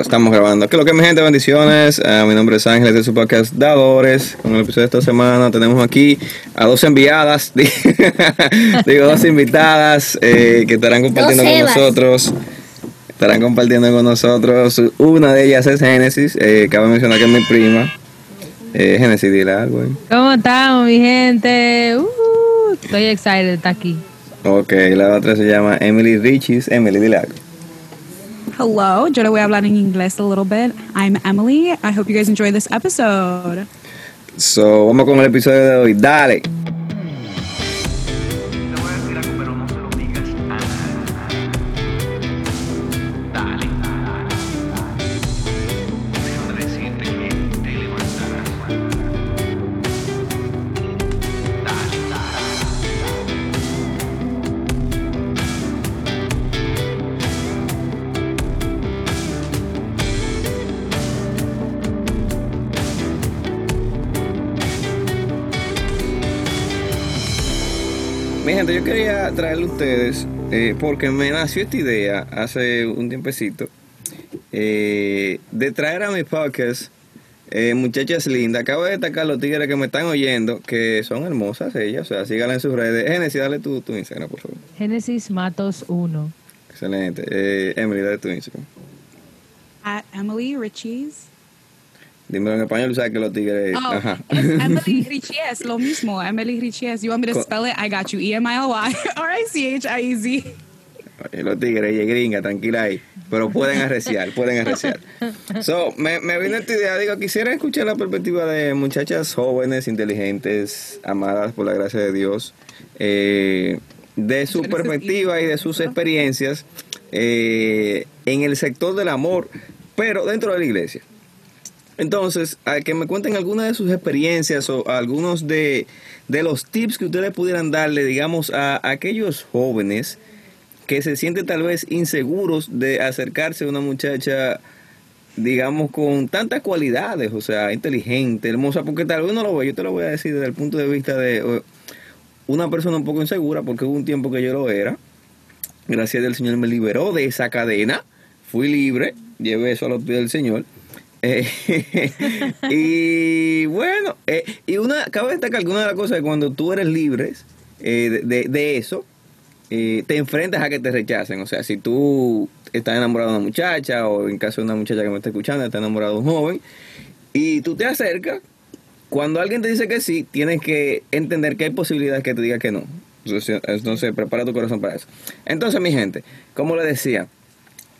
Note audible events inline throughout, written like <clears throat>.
estamos grabando. ¿Qué es lo que mi gente? Bendiciones. Uh, mi nombre es Ángeles de su podcast Dadores. Con el episodio de esta semana tenemos aquí a dos enviadas, <laughs> digo dos invitadas eh, que estarán compartiendo con nosotros. Estarán compartiendo con nosotros. Una de ellas es Génesis. Eh, cabe mencionar que es mi prima. Eh, Génesis, dile algo. ¿Cómo estamos, mi gente? Uh, estoy excited de estar aquí. Ok, la otra se llama Emily Riches. Emily, dile algo. Hello, yo le voy a hablar en inglés a little bit. I'm Emily. I hope you guys enjoy this episode. So, vamos con el episodio de hoy. Dale. Quería traerle a ustedes, eh, porque me nació esta idea hace un tiempecito, eh, de traer a mis podcast eh, muchachas lindas. Acabo de destacar los tigres que me están oyendo, que son hermosas ellas, o sea, síganla en sus redes. Génesis, dale tu, tu Instagram, por favor. Génesis Matos 1. Excelente. Eh, Emily, dale tu Instagram. At Emily Richies. Dímelo en español, sabes que los tigres... Oh, Ajá. it's <laughs> Emily Richies, lo mismo. Emily Richies. You want me to spell it? I got you. E-M-I-L-Y <laughs> R-I-C-H-I-E-Z. Los tigres, es gringa, tranquila ahí. Pero pueden arreciar, pueden arreciar. So, me, me vino esta idea, digo, quisiera escuchar la perspectiva de muchachas jóvenes, inteligentes, amadas por la gracia de Dios, eh, de su perspectiva y de sus experiencias eh, en el sector del amor, pero dentro de la iglesia. Entonces, a que me cuenten algunas de sus experiencias o algunos de, de los tips que ustedes pudieran darle, digamos, a aquellos jóvenes que se sienten tal vez inseguros de acercarse a una muchacha, digamos, con tantas cualidades, o sea, inteligente, hermosa, porque tal vez uno lo ve, yo te lo voy a decir desde el punto de vista de eh, una persona un poco insegura, porque hubo un tiempo que yo lo era, gracias a Dios el Señor me liberó de esa cadena, fui libre, llevé eso a los pies del Señor. <laughs> Eh, <laughs> y bueno, eh, y una, cabe destacar que una de las cosas es cuando tú eres libre eh, de, de- eso, te enfrentas a que te rechacen. O sea, si tú estás enamorado de una muchacha, o en caso de una muchacha que me está escuchando, está enamorado de un joven, y tú te acercas, cuando alguien te dice que sí, tienes que entender que hay posibilidades que te diga que no. Entonces, prepara tu corazón para eso. Entonces, mi gente, como le decía,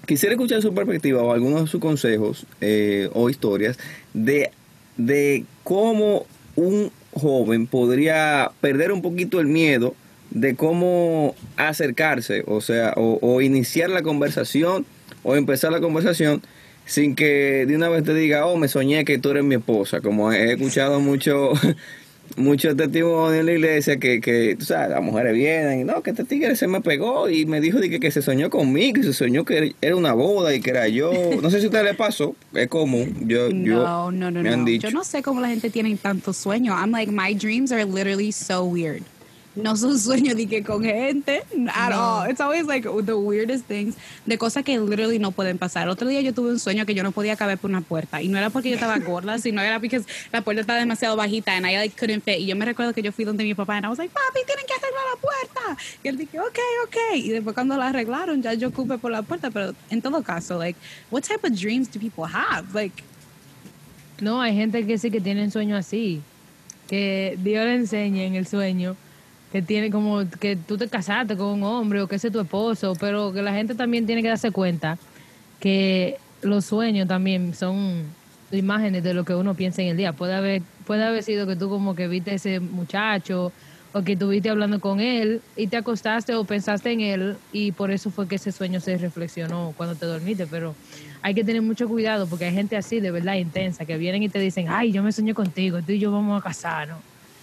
quisiera escuchar su perspectiva o algunos de sus consejos eh, o historias de, de cómo un joven podría perder un poquito el miedo de cómo acercarse, o sea, o, o iniciar la conversación o empezar la conversación sin que de una vez te diga, oh, me soñé que tú eres mi esposa, como he escuchado mucho, <laughs> muchos testimonios en la iglesia que, que, tú sabes, las mujeres vienen y no, que este tigre se me pegó y me dijo de que, que se soñó conmigo y se soñó que era una boda y que era yo. No sé si a usted le pasó, es común. Yo, <laughs> yo, No, no, no, me han no. dicho. Yo no sé cómo la gente tiene tanto sueño. I'm like, my dreams are literally so weird. No son sueños de que con gente at all. It's always like the weirdest things de cosas que literally no pueden pasar. Otro día yo tuve un sueño que yo no podía caber por una puerta y no era porque yo estaba gorda, sino era porque la puerta estaba demasiado bajita and I like couldn't fit. Y yo me recuerdo que yo fui donde mi papá and I was like, papi, tienen que arreglar la puerta. Y él dije, ok, ok. Y después cuando la arreglaron ya yo ocupé por la puerta. Pero en todo caso, like, what type of dreams do people have? Like, No, hay gente que sí que tienen sueños así. Que Dios le enseña en el sueño que tiene como que tú te casaste con un hombre o que ese es tu esposo, pero que la gente también tiene que darse cuenta que los sueños también son imágenes de lo que uno piensa en el día. Puede haber, puede haber sido que tú como que viste a ese muchacho o que estuviste hablando con él y te acostaste o pensaste en él y por eso fue que ese sueño se reflexionó cuando te dormiste, pero hay que tener mucho cuidado porque hay gente así de verdad intensa que vienen y te dicen, ay, yo me soñé contigo, tú y yo vamos a casarnos.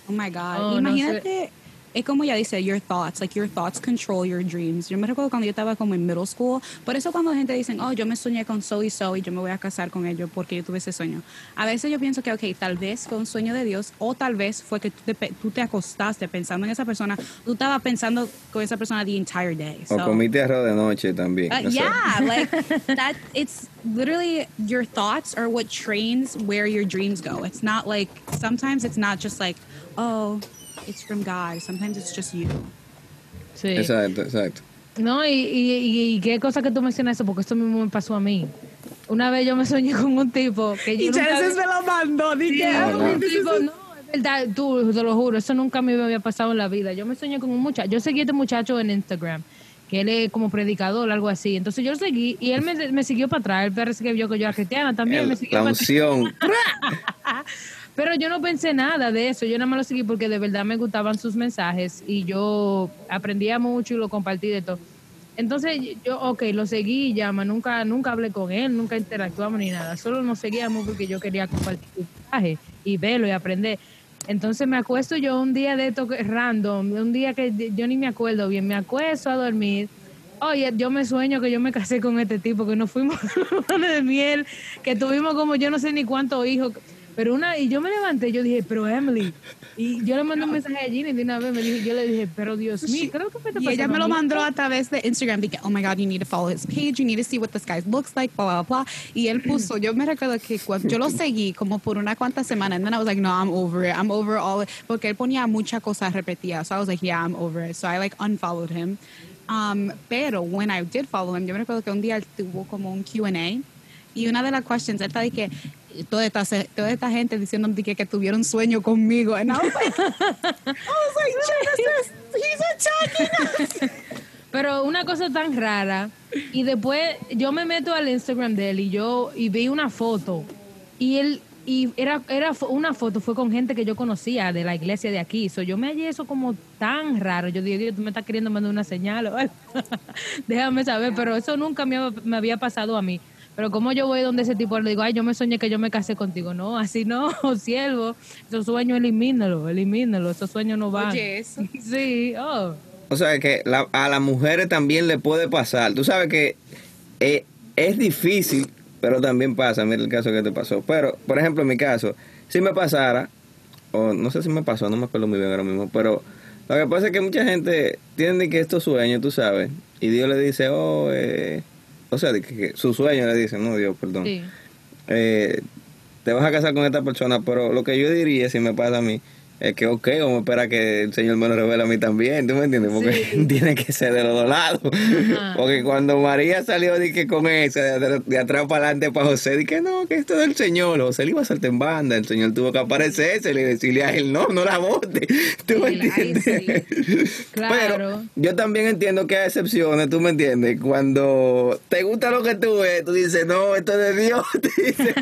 Oh my God. Oh, no Imagínate es como ya dice, your thoughts, like your thoughts control your dreams. Yo me recuerdo cuando yo estaba como en middle school, por eso cuando la gente dice, oh, yo me soñé con so y so y yo me voy a casar con ellos porque yo tuve ese sueño. A veces yo pienso que, ok, tal vez fue un sueño de Dios o tal vez fue que tú te, tú te acostaste pensando en esa persona, tú estabas pensando con esa persona the entire day. O So- comiste arroz de noche también. Uh, no sé. yeah, <laughs> like that. It's literally your thoughts are what trains where your dreams go. It's not like sometimes it's not just like oh, it's from God. Sometimes it's just you. Sí. Exacto, exacto. No, y, y, y- y qué cosa que tú mencionas eso, porque esto mismo me pasó a mí. Una vez yo me soñé con un tipo que yo nunca había- lo mandó. Sí, con un tipo, no, es verdad, tú, te lo juro, eso nunca me había pasado en la vida. Yo me soñé con un muchacho, yo seguí a este muchacho en Instagram, que él es como predicador, algo así. Entonces yo lo seguí y él me, me siguió para atrás. Él parece que vio que yo era cristiana también, me siguió la para atrás. unción. <laughs> Pero yo no pensé nada de eso, yo nada más lo seguí porque de verdad me gustaban sus mensajes y yo aprendía mucho y lo compartí de todo. Entonces yo, ok, lo seguí, llama, nunca, nunca hablé con él, nunca interactuamos ni nada, solo nos seguíamos porque yo quería compartir su mensaje y verlo y aprender. Entonces me acuesto yo un día de esto random, un día que yo ni me acuerdo bien, me acuesto a dormir. Oye, yo me sueño que yo me casé con este tipo, que nos fuimos <laughs> de miel, que tuvimos como yo no sé ni cuántos hijos. Pero una, y yo me levanté, yo dije, pero Emily, y yo le mandé un mensaje a Ginny de una vez, me dijo, yo le dije, pero Dios mío, creo que Y ella me lo a mí". mandó a través de Instagram. Dije, oh my God, you need to follow his page. You need to see what this guy looks like, blah, blah, blah. Y él puso, yo me recuerdo que yo lo seguí como por una cuantas semanas. And then I was like, no, I'm over it. I'm over all it. Porque él ponía muchas cosas repetidas. So I was like, yeah, I'm over it. So I like unfollowed him. Um, pero when I did follow him, yo me recuerdo que un día él tuvo como un Q&A. Y una de las questions, él está de que toda esta, toda esta gente diciéndome de que, tuvieron sueño conmigo. And I was like, <laughs> I was like, Genesis, he's attacking us. Pero una cosa tan rara, y después yo me meto al Instagram de él y yo, y vi una foto, y él, y era, era una foto, fue con gente que yo conocía de la iglesia de aquí, so, yo me hallé eso como tan raro, yo dije, Dios, tú me estás queriendo mandar una señal <laughs> déjame saber, pero eso nunca me, me había pasado a mí. Pero como yo voy donde ese tipo le digo, ay, yo me soñé que yo me casé contigo. No, así no, <laughs> siervo. Esos sueños elimínalo, elimínalo. Esos sueños no van. Oye, eso. <laughs> Sí, oh. O sea que la- a las mujeres también le puede pasar. Tú sabes que eh, es difícil, pero también pasa. Mira el caso que te pasó. Pero, por ejemplo, en mi caso, si me pasara, o no sé si me pasó, no me acuerdo muy bien ahora mismo, pero lo que pasa es que mucha gente tiene que estos sueños, tú sabes, y Dios le dice, oh, eh, o sea, de que, su sueño le dice, no, Dios, perdón. Sí. eh, te vas a casar con esta persona, pero lo que yo diría si me pasa a mí es que, ok, vamos a esperar que el Señor me lo revele a mí también, ¿tú me entiendes? Porque Sí. <laughs> tiene que ser de los dos lados. Ajá. Porque cuando María salió que con esa, de, atrás- de atrás para adelante para José, dije, no, que esto es del Señor. José le iba a saltar en banda, el Señor tuvo que aparecerse y decirle a él, no, no la vote. <laughs> ¿Tú me Sí, <laughs> entiendes? Claro. Pero yo también entiendo que hay excepciones, ¿tú me entiendes? Cuando te gusta lo que tú ves, tú dices, no, esto es de Dios. Tú dices,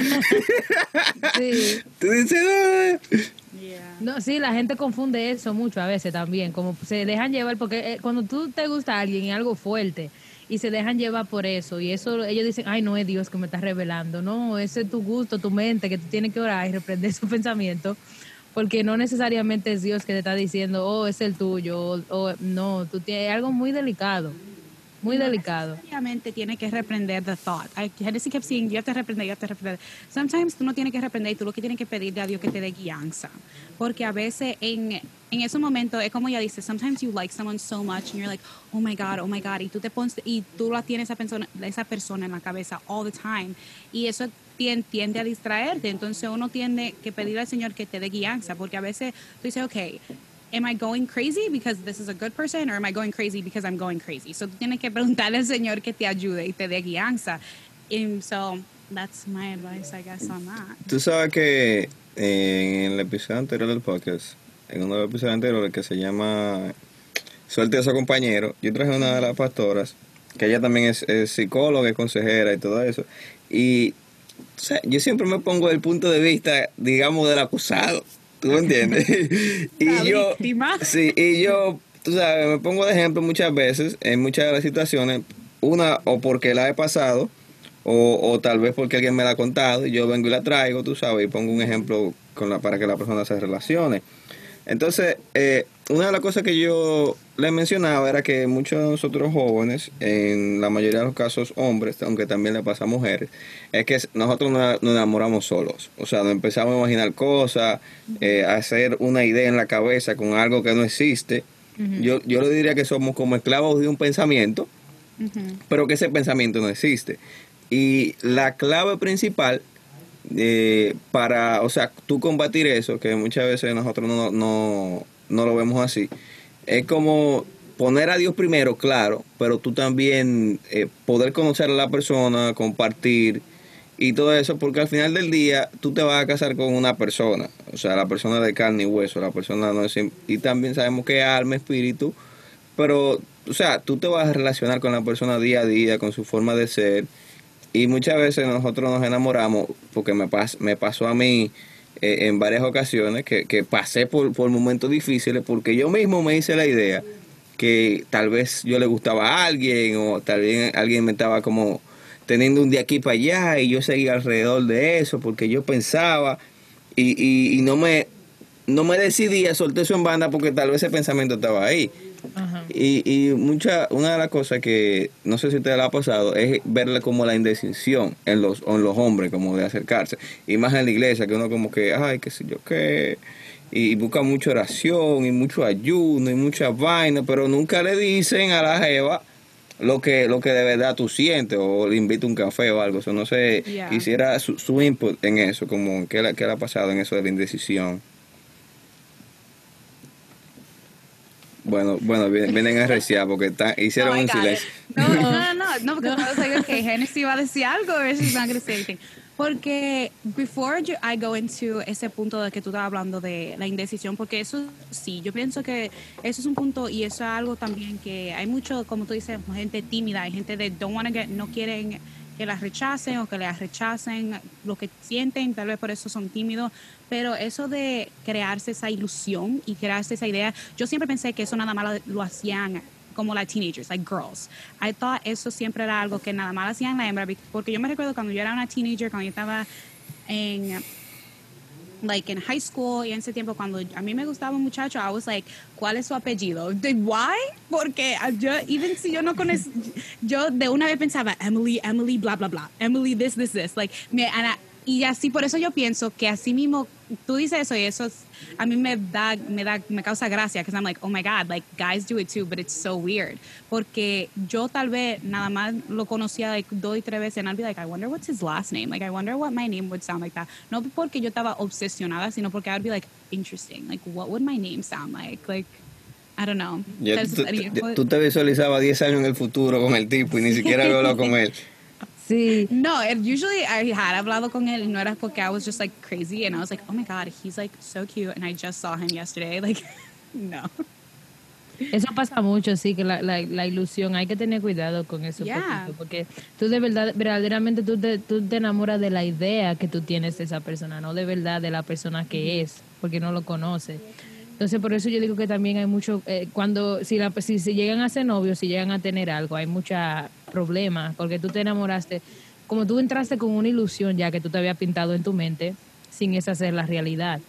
Sí. tú dices, no. No, sí, la gente confunde eso mucho a veces también, como se dejan llevar, porque eh, cuando tú te gusta a alguien y algo fuerte, y se dejan llevar por eso, y eso ellos dicen, ay, no es Dios que me está revelando, no, ese es tu gusto, tu mente, que tú tienes que orar y reprender <laughs> su pensamiento, porque no necesariamente es Dios que te está diciendo, oh, es el tuyo, o, o, no, tú tienes algo muy delicado, muy delicado. Obviamente tiene que reprender the thought. I, kept saying, have to reprender, have to reprender. Sometimes tú no tienes que reprender, tú lo que tienes que pedirle a Dios que te dé guianza. Porque a veces en, en ese momento es como ella dice, sometimes you like someone so much and you're like, oh my God, oh my God, y tú te pones, y tú la tienes esa persona, esa persona en la cabeza all the time. Y eso tien- tiende a distraerte. Entonces uno tiene que pedirle al Señor que te dé guianza. Porque a veces tú dices, ok, am I going crazy because this is a good person or am I going crazy because I'm going crazy? So tú tienes que preguntarle al Señor que te ayude y te dé guianza. And so that's my advice, I guess, on that. Tú sabes que en el episodio anterior del podcast, en uno de los episodios anteriores que se llama Suelte a su compañero, yo traje una de las pastoras, que ella también es, es psicóloga, es consejera y todo eso. Y o sea, yo siempre me pongo del punto de vista, digamos, del acusado. ¿Tú me entiendes? <laughs> y La yo, víctima. sí, y yo, tú sabes, me pongo de ejemplo muchas veces, en muchas de las situaciones, una o porque la he pasado, o, o tal vez porque alguien me la ha contado y yo vengo y la traigo, tú sabes, y pongo un ejemplo con la, para que la persona se relacione. Entonces, eh, una de las cosas que yo le mencionaba era que muchos de nosotros jóvenes, en la mayoría de los casos hombres, aunque también le pasa a mujeres, es que nosotros nos nos enamoramos solos. O sea, nos empezamos a imaginar cosas, eh, a hacer una idea en la cabeza con algo que no existe. yo, yo le diría que somos como esclavos de un pensamiento, pero que ese pensamiento no existe. Y la clave principal eh, para, o sea, tú combatir eso, que muchas veces nosotros no, no, no lo vemos así, es como poner a Dios primero, claro, pero tú también eh, poder conocer a la persona, compartir y todo eso, porque al final del día tú te vas a casar con una persona, o sea, la persona de carne y hueso, la persona no es... Y también sabemos que es alma, espíritu, pero, o sea, tú te vas a relacionar con la persona día a día, con su forma de ser, y muchas veces nosotros nos enamoramos, porque me, pas, me pasó a mí eh, en varias ocasiones, que, que pasé por, por momentos difíciles, porque yo mismo me hice la idea que tal vez yo le gustaba a alguien, o tal vez alguien me estaba como teniendo un día aquí para allá y yo seguía alrededor de eso porque yo pensaba y, y, no me no me decidía, solté eso en banda porque tal vez ese pensamiento estaba ahí. Ajá. Y, y mucha, una de las cosas que no sé si a usted le ha pasado es verle como la indecisión en los, en los hombres, como de acercarse. Y más en la iglesia, que uno como que, ay, qué sé yo qué. Y busca mucha oración y mucho ayuno y mucha vaina, pero nunca le dicen a la jeva lo que lo que de verdad tú sientes o le invita un café o algo. O sea, no sé, Yeah. quisiera su, su input en eso, como qué le, qué le ha pasado en eso de la indecisión. Bueno, bueno, vienen, <laughs> vienen a reciar porque está- hicieron Oh, un it. silencio. No, no, no, <laughs> no, no, I was like, okay, Hennessy va a decir algo, she's not say anything. Porque before you- I go into ese punto de que tú estabas hablando de la indecisión, porque eso sí, yo pienso que eso es un punto y eso es algo también que hay mucho, como tú dices, gente tímida, hay gente de don't wanna get, no quieren que las rechacen o que las rechacen lo que sienten, tal vez por eso son tímidos, pero eso de crearse esa ilusión y crearse esa idea, yo siempre pensé que eso nada más lo, hacían como las teenagers, like girls. I thought eso siempre era algo que nada más hacían la hembra, porque yo me recuerdo cuando yo era una teenager, cuando yo estaba en like in high school y en ese tiempo cuando a mí me gustaba un muchacho, I was like, ¿cuál es su apellido? De- Why? Porque yo, even si yo no conozco, yo de una vez pensaba, Emily, Emily, bla, bla, bla, Emily, this, this, this, like, me, and I- y así por eso yo pienso que así mismo tú dices eso y eso es- a mí me da me da me causa gracia because I'm like oh my god like guys do it too but it's so weird. Porque yo tal vez nada más lo conocía like dos y tres veces and I'd be like I wonder what's his last name like I wonder what my name would sound like that. No porque yo estaba obsesionada sino porque I'd be like interesting like what would my name sound like like I don't know. Tú, sería- tú- tú te visualizabas 10 años en el futuro con el tipo y ni siquiera hablado con él. <laughs> Sí. No, it, usually I had hablado con él y no era porque I was just like crazy and I was like, oh my god, he's like so cute and I just saw him yesterday. <laughs> Like, no. Eso pasa mucho, sí, que la, la, la ilusión, hay que tener cuidado con eso, un Yeah. poquito, porque tú de verdad, verdaderamente tú te, tú te enamoras de la idea que tú tienes de esa persona, no de verdad de la persona que es, porque no lo conoces. Entonces, por eso yo digo que también hay mucho, eh, cuando, si, la, si, si llegan a ser novios, si llegan a tener algo, hay muchos problemas, porque tú te enamoraste, como tú entraste con una ilusión ya que tú te habías pintado en tu mente, sin esa ser la realidad.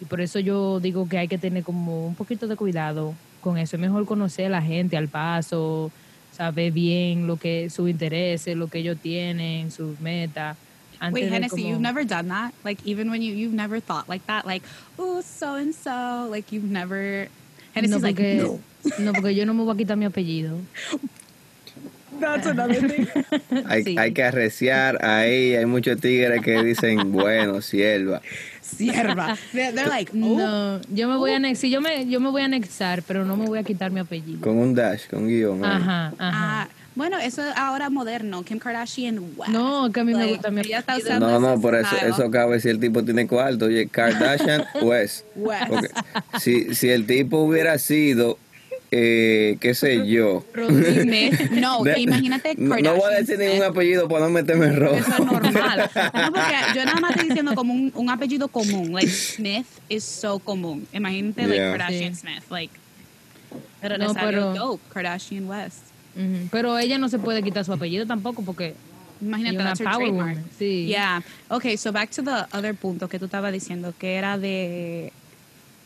Y por eso yo digo que hay que tener como un poquito de cuidado con eso. Es mejor conocer a la gente al paso, saber bien lo que sus intereses, lo que ellos tienen, sus metas. antes Wait, Hennessy, you've never done that? Like, even when you, you've never thought like that? Like, oh, so and so. Like, you've never. like, no. no, porque yo no me voy a quitar mi apellido. <laughs> That's another thing. <laughs> Hay, Sí. hay que arreciar ahí, hay muchos tigres que dicen, <laughs> bueno, sierva. Sierva. They're, they're like, oh. No, yo me voy a anexar, yo me, yo me voy a anexar, pero no me voy a quitar mi apellido. Con un dash, con un guion. Ajá, ajá. Ah, bueno, eso es ahora moderno. Kim Kardashian, wow. No, que a mí me gusta mi está usando No, no, por eso, eso cabe si el tipo tiene cuarto. Oye, Kardashian <laughs> West. West. Si, si el tipo hubiera sido, eh, qué sé yo. <laughs> No, De- imagínate no, no voy a decir ningún apellido para no meterme en rojo. Eso es normal. No, porque yo nada más estoy diciendo como un, un apellido común. Like Smith is so común. Imagínate like. Kardashian Sí. Smith. Like, pero No, pero- dope. Kardashian West. Pero ella no se puede quitar su apellido tampoco porque Imagínate, that's her power trademark. woman, sí. Yeah. Okay, so back to the other punto que tú estabas diciendo, que era de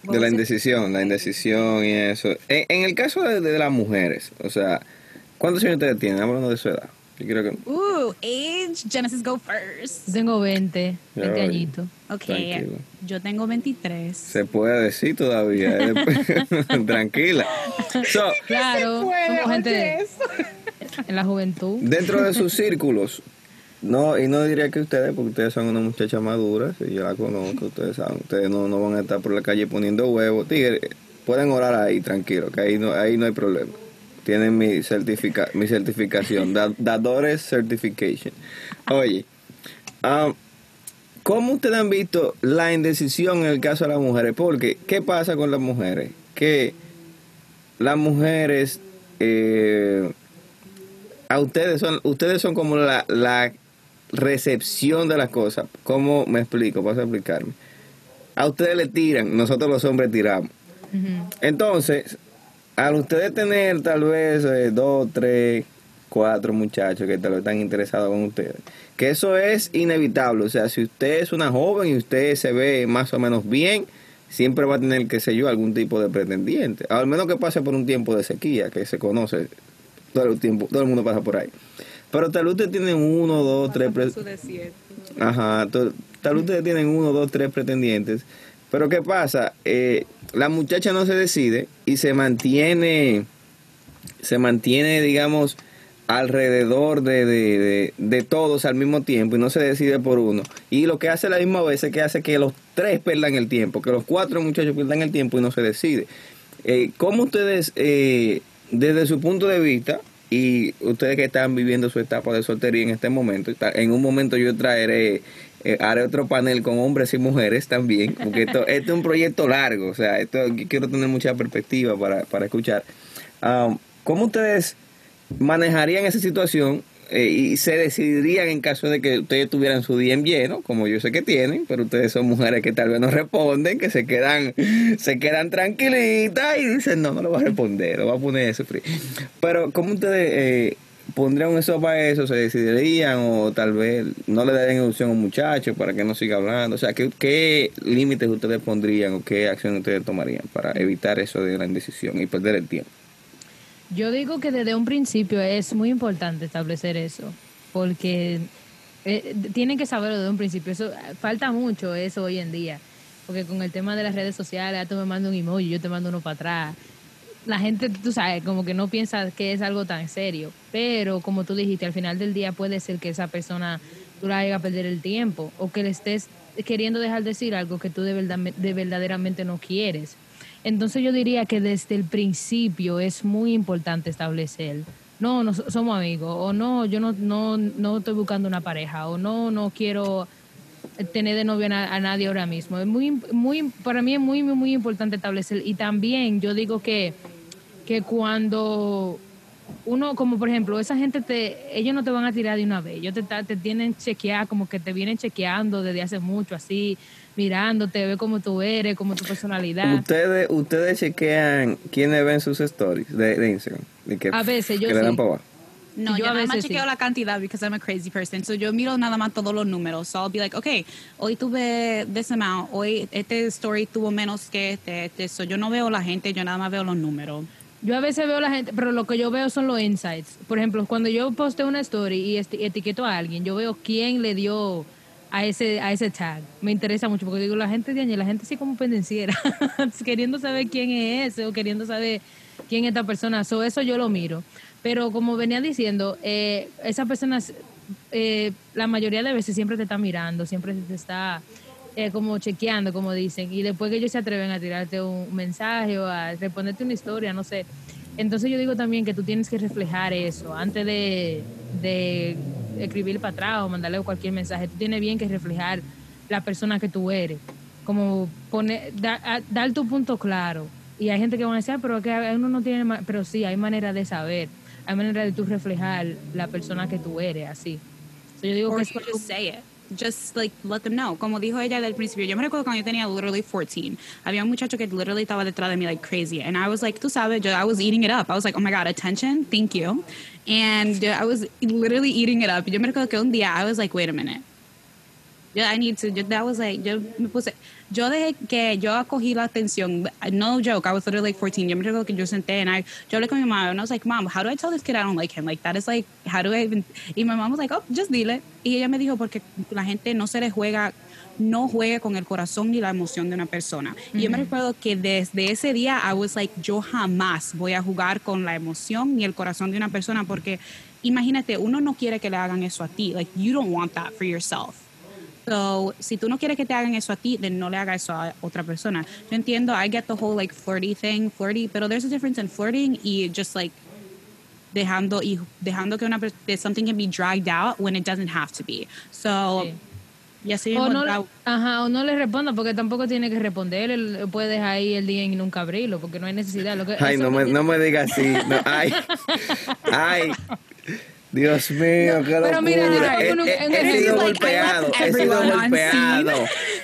De la indecisión, la indecisión y eso. En, en el caso de, de las mujeres, o sea, ¿cuántos años ustedes tienen? Hablando de su edad. Yo creo que... Ooh, age. Genesis, go first. Tengo 20, Ya 20 voy. añitos. Ok, Tranquilo. yo tengo 23. Se puede decir todavía. eh, <laughs> Tranquila. So, Claro, somos gente de- en la juventud. dentro de sus círculos, no, y no diría que ustedes, porque ustedes son una muchacha madura, si yo la conozco, ustedes saben, ustedes no, no van a estar por la calle poniendo huevos. Tigre, pueden orar ahí, tranquilo, que ahí no, ahí no hay problema. Tienen mi, certifica, mi certificación, da- <laughs> Dadores Certification. Oye, ah, ¿cómo ustedes han visto la indecisión en el caso de las mujeres? Porque, ¿qué pasa con las mujeres? Que las mujeres... eh, a ustedes son ustedes son como la, la recepción de las cosas. ¿Cómo me explico? Vas a explicarme. A ustedes le tiran, nosotros los hombres tiramos. Entonces, al ustedes tener tal vez eh, dos, tres, cuatro muchachos que tal vez están interesados con ustedes, que eso es inevitable. O sea, si usted es una joven y usted se ve más o menos bien, siempre va a tener, qué sé yo, algún tipo de pretendiente. Al menos que pase por un tiempo de sequía, que se conoce todo el tiempo, todo el mundo pasa por ahí. Pero tal vez ustedes tienen uno, dos, tres... pre- Ajá, to- tal vez ustedes tienen uno, dos, tres pretendientes. Pero ¿qué pasa? Eh, la muchacha no se decide y se mantiene, se mantiene, digamos, alrededor de, de, de- de todos al mismo tiempo y no se decide por uno. Y lo que hace la misma vez es que hace que los tres pierdan el tiempo, que los cuatro muchachos pierdan el tiempo y no se decide. Eh, ¿Cómo ustedes, eh, desde su punto de vista, y ustedes que están viviendo su etapa de soltería en este momento, en un momento yo traeré, eh, haré otro panel con hombres y mujeres también, porque esto, <laughs> esto es un proyecto largo, o sea, esto quiero tener mucha perspectiva para, para escuchar. Um, ¿Cómo ustedes manejarían esa situación eh, y se decidirían en caso de que ustedes tuvieran su día en lleno, como yo sé que tienen, pero ustedes son mujeres que tal vez no responden, que se quedan, <laughs> se quedan tranquilitas y dicen, no, no lo voy a responder, lo voy a poner a sufrir. Pero ¿cómo ustedes eh, pondrían eso para eso? ¿Se decidirían o tal vez no le darían opción a un muchacho para que no siga hablando? O sea, ¿qué, qué límites ustedes pondrían o qué acciones ustedes tomarían para evitar eso de la indecisión y perder el tiempo? Yo digo que desde un principio es muy importante establecer eso, porque eh, tienen que saberlo desde un principio. Eso falta mucho eso hoy en día, porque con el tema de las redes sociales, tú me mandas un emoji, yo te mando uno para atrás. La gente, tú sabes, como que no piensa que es algo tan serio, pero como tú dijiste, al final del día puede ser que esa persona tú la hagas perder el tiempo o que le estés queriendo dejar decir algo que tú de, verdad, de verdaderamente no quieres. Entonces yo diría que desde el principio es muy importante establecer, no, no so- somos amigos, o no, yo no, no, no estoy buscando una pareja, o no, no quiero tener de novio a nadie ahora mismo. Es muy, muy, para mí es muy, muy, muy importante establecer. Y también yo digo que, que cuando uno, como por ejemplo, esa gente, te ellos no te van a tirar de una vez, ellos te, te tienen chequear, como que te vienen chequeando desde hace mucho, así, mirándote, ve cómo tú eres, cómo tu personalidad. Ustedes, ustedes chequean quiénes ven sus stories de, de Instagram. De que, A veces, yo que le dan para abajo. No, Yo yo, a nada más chequeo sí. la cantidad because I'm a crazy person. So yo miro nada más todos los números. So I'll be like, okay, hoy tuve this amount, hoy este story tuvo menos que este, este. So yo no veo la gente, yo nada más veo los números. Yo a veces veo la gente, pero lo que yo veo son los insights. Por ejemplo, cuando yo posteo una story y etiqueto a alguien, yo veo quién le dio a ese a ese tag. Me interesa mucho porque digo, la gente de la gente sí como pendenciera, <laughs> queriendo saber quién es ese o queriendo saber quién es esta persona. So, eso yo lo miro. Pero como venía diciendo, eh, esa persona, eh, la mayoría de veces siempre te está mirando, siempre te está eh, como chequeando, como dicen, y después que ellos se atreven a tirarte un mensaje o a responderte una historia, no sé. Entonces yo digo también que tú tienes que reflejar eso antes de, de escribir para atrás o mandarle cualquier mensaje. Tú tienes bien que reflejar la persona que tú eres, como poner, da- a- dar tu punto claro. Y hay gente que va a decir, "Ah, pero que uno no tiene, ma-". pero sí, hay manera de saber, hay manera de tú reflejar la persona que tú eres, así. So, yo digo Or que eso- just like let them know. Como dijo ella del principio, yo me recuerdo cuando yo tenía literally 14. Había un muchacho que literally estaba detrás de mí like crazy. And I was like, tú sabes, yo, I was eating it up. I was like, oh my God, attention, thank you. And uh, I was literally eating it up. Yo me recuerdo que un día I was like, wait a minute. Yo, I need to, yo, that was like, yo me puse, yo dejé que yo acogí la atención, no joke, I was literally like 14, yo me recuerdo que yo senté and I, yo hablé con mi mamá and I was like, mom, how do I tell this kid I don't like him? Like, that is like, how do I even, y my mom was like, oh, just dile. Y ella me dijo, porque la gente no se le juega no juegue con el corazón ni la emoción de una persona. Y yo me recuerdo que desde ese día I was like, yo jamás voy a jugar con la emoción ni el corazón de una persona porque imagínate, uno no quiere que le hagan eso a ti. Like, you don't want that for yourself. So, si tú no quieres que te hagan eso a ti, then no le hagas eso a otra persona. Yo entiendo, I get the whole like flirty thing, flirty, pero there's a difference in flirting y just like dejando y dejando que una that something can be dragged out when it doesn't have to be. So, Sí. y así O no, le- ajá, o no le responda porque tampoco tiene que responder. Él puede dejar ahí el día y nunca abrirlo porque no hay necesidad. Lo que, Ay, no me, que- no me digas así. No, <laughs> ay, ay. Dios mío, qué locura. pero mira, he, uno- he- un he ejemplo, sido golpeado, he sido golpeado.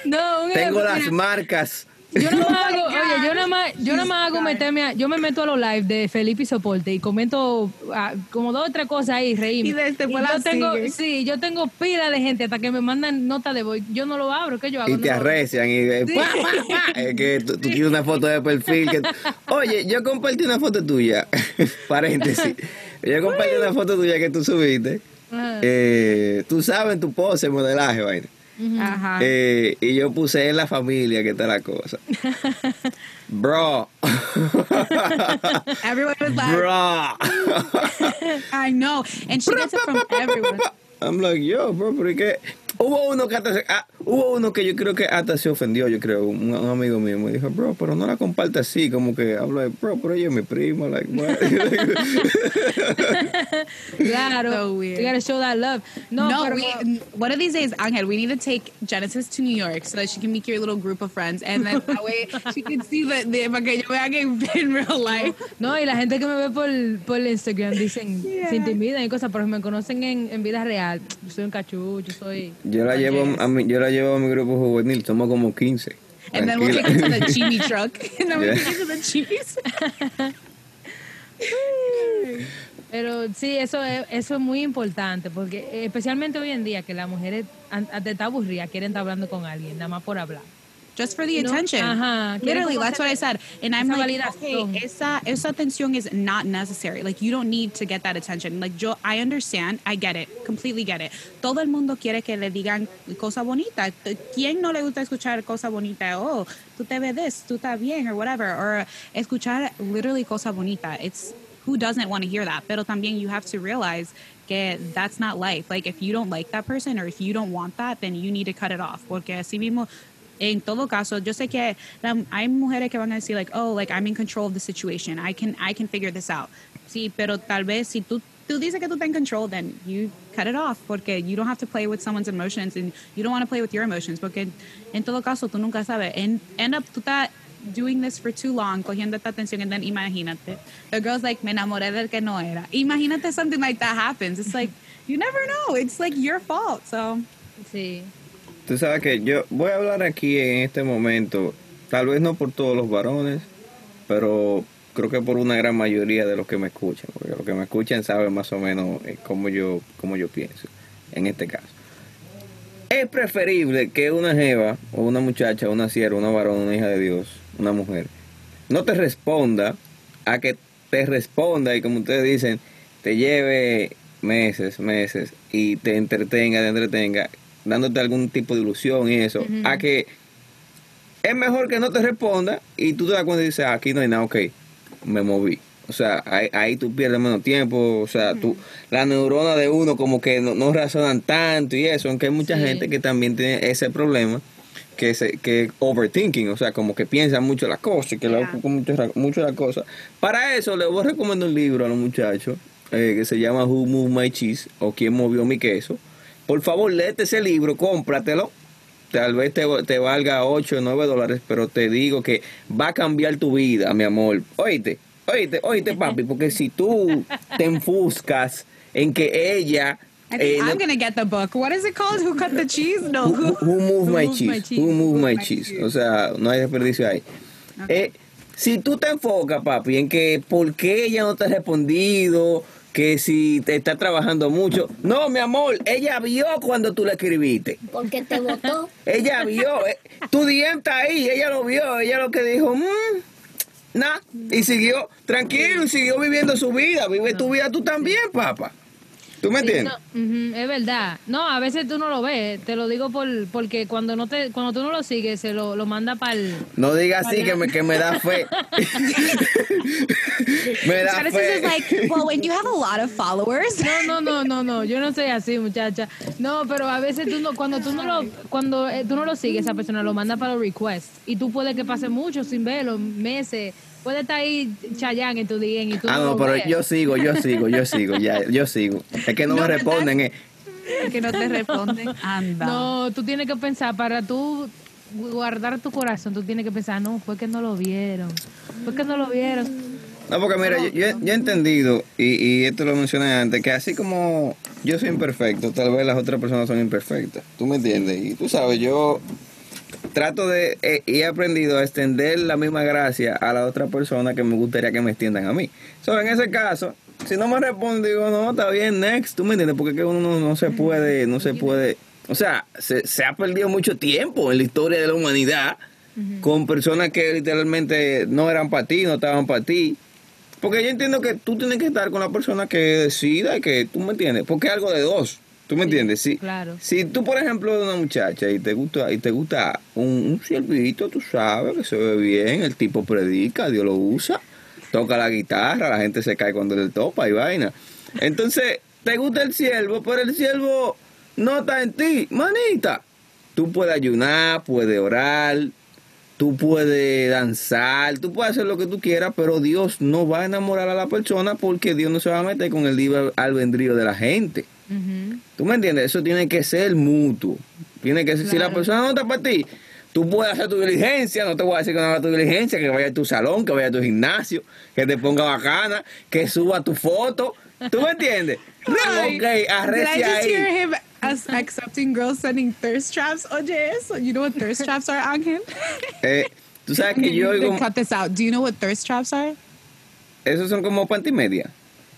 No, Tengo las marcas. Yo no más <laughs> hago, oye, yo nada más, yo nada más hago meterme a, yo me meto a los live de Felipe y Soporte y comento ah, como dos o tres cosas ahí, reíme. Y después yo la tengo, sigue. sí, yo tengo pila de gente hasta que me mandan nota de voz. Yo no lo abro, ¿qué yo hago? Y No te arrecian y eh, pa, pa, pa. es que tú, tú quieres una foto de perfil que oye yo compartí una foto tuya <laughs> paréntesis yo compartí una foto tuya que tú subiste Ajá. eh, tú sabes tu pose modelaje vaina Ajá. Eh, y yo puse en la familia que está la cosa <laughs> bro <laughs> Everyone was like, bro <laughs> I know. And she gets it from everyone. I'm like yo bro pero ¿y qué hubo uno que hasta se- ah, hubo uno que yo creo que hasta se ofendió yo creo un, un amigo mío me dijo bro pero no la comparte así como que hablo de bro pero ella es mi prima like what <laughs> Claro. So weird. You gotta show that love. No, No, pero, we, one of these days, Angel, we need to take Genesis to New York so that she can meet your little group of friends, and then that way she can see the, the para que yo vea que in real life. no, y la gente que me ve por, por Instagram dicen, Yeah. se intimidan y cosas, pero me conocen en, en vida real. Yo soy un cachucho, yo soy... yo la llevo a mi, yo la llevo a mi grupo juvenil somos como 15 And then we'll take her to the Tranquila. <laughs> Chibi truck, and then Yeah. take her to the. Pero sí, eso es, eso es muy importante, porque eh, especialmente hoy en día que las mujeres an- de estar aburridas quieren estar hablando con alguien, nada más por hablar. Just for the You attention. Quieren Literally, that's what I said. And I'm like, okay, esa, esa atención is not necessary. Like, you don't need to get that attention. Like, yo, I understand. I get it. Completely get it. Todo el mundo quiere que le digan cosas bonitas. ¿Quién no le gusta escuchar cosas bonitas? Oh, tú te ves this, tú estás bien, or whatever. Or escuchar literally cosas bonitas. It's, who doesn't want to hear that? Pero también you have to realize que that's not life. Like, if you don't like that person or if you don't want that, then you need to cut it off. Porque así mismo, en todo caso, yo sé que la- hay mujeres que van a decir like, oh, like I'm in control of the situation. I can I can figure this out. Sí, pero tal vez si tú tú dices que tú estás in control, then you cut it off porque you don't have to play with someone's emotions and you don't want to play with your emotions porque en todo caso tú nunca sabes. And end up tú estás doing this for too long, cogiendo esta atención and then imagínate. The girl's like, me enamoré del que no era. Imagínate something like that happens. It's like you never know. It's like your fault. So Sí. Tú sabes que yo voy a hablar aquí en este momento, tal vez no por todos los varones, pero creo que por una gran mayoría de los que me escuchan, porque los que me escuchan saben más o menos eh, cómo yo, cómo yo pienso en este caso. Es preferible que una jeva o una muchacha, una sierva, una varón, una hija de Dios, una mujer, no te responda a que te responda y como ustedes dicen, te lleve meses, meses y te entretenga, te entretenga, dándote algún tipo de ilusión y eso, a que es mejor que no te responda y tú te das cuenta y dices, "Ah, aquí no hay nada, ok, me moví. O sea, ahí, ahí tú pierdes menos tiempo, o sea, tú, la neurona de uno como que no, no razonan tanto y eso, aunque hay mucha Sí. gente que también tiene ese problema, que se, que overthinking, o sea, como que piensa mucho las cosas, que le Yeah. ocupa mucho, mucho las cosas. Para eso le voy a recomendar un libro a los muchachos eh, que se llama Who Moved My Cheese o Quién Movió Mi Queso. Por favor, léete ese libro, cómpratelo. Tal vez te, te valga 8 o 9 dólares, pero te digo que va a cambiar tu vida, mi amor. Oíste, oíste, oíste, papi, porque si tú te enfuscas en que ella... I think eh, I'm gonna get the book. What is it called? Who cut the cheese? No. Who, who moved my moved cheese? my cheese? Who moved my my cheese? cheese? O sea, no hay desperdicio ahí. Eh, si tú te enfocas, papi, en que por qué ella no te ha respondido, que si te está trabajando mucho. No, mi amor, ella vio cuando tú le escribiste. Porque te votó. <laughs> Ella vio, eh, tu DM está ahí, ella lo vio, ella lo que dijo, mmm, nah, y siguió tranquilo y siguió viviendo su vida. Vive tu vida tú también, papá. ¿Tú me Sí, entiendes? no, ujú, es verdad. No, a veces tú no lo ves. Te lo digo por porque cuando no te cuando tú no lo sigues, se lo, lo manda para el... No digas así que me, que me da fe. <laughs> me da Genesis is fe. like, well, when you have a lot of followers, No, no, no, no, no. Yo no soy así, muchacha. No, pero a veces tú no, cuando tú no lo, cuando eh, tú no lo sigues, esa persona lo manda para los requests y tú puedes que pase mucho sin verlo, meses. Puede estar ahí Chayanne en tu día y tú Ah, no, no, pero yo sigo, yo sigo, yo sigo, ya, yo sigo. Es que no, <laughs> No, me responden. eh. que no te responden. Anda. No, tú tienes que pensar para tú guardar tu corazón, tú tienes que pensar, no, fue que no lo vieron. Fue que no lo vieron. No, porque mira, yo, yo- yo he entendido, y, y esto lo mencioné antes, que así como yo soy imperfecto, tal vez las otras personas son imperfectas. ¿Tú me entiendes? Y tú sabes, yo trato de, eh, y he aprendido a extender la misma gracia a la otra persona que me gustaría que me extiendan a mí. So, en ese caso, si no me responde, digo, no, está bien, next, ¿tú me entiendes? Porque que uno no, no se puede, no se puede, o sea, se, se ha perdido mucho tiempo en la historia de la humanidad con personas que literalmente no eran para ti, no estaban para ti. Porque yo entiendo que tú tienes que estar con la persona que decida y que tú me entiendes, porque es algo de dos. ¿Tú me entiendes? Si, claro. si tú, por ejemplo, eres una muchacha y te gusta y te gusta un, un siervito, tú sabes que se ve bien, el tipo predica, Dios lo usa, toca la guitarra, la gente se cae cuando le topa y vaina. Entonces, te gusta el siervo, pero el siervo no está en ti, manita. Tú puedes ayunar, puedes orar, tú puedes danzar, tú puedes hacer lo que tú quieras, pero Dios no va a enamorar a la persona porque Dios no se va a meter con el libre albedrío de la gente. ¿Tú me entiendes? Eso tiene que ser mutuo. Tiene que ser, si la persona no está para ti, tú puedes hacer tu diligencia, no te voy a decir que no hagas tu diligencia, que vaya a tu salón, que vaya a tu gimnasio, que te ponga bacana, que suba tu foto. ¿Tú me entiendes? <laughs> Ay, ok, arrecia ahí. as accepting girls sending thirst traps? Oye, eso. You know what thirst traps are, Ángel? <laughs> Eh, tú sabes que <laughs> yo oigo, cut this out. Do you know what thirst traps are? esos son como pantimedia.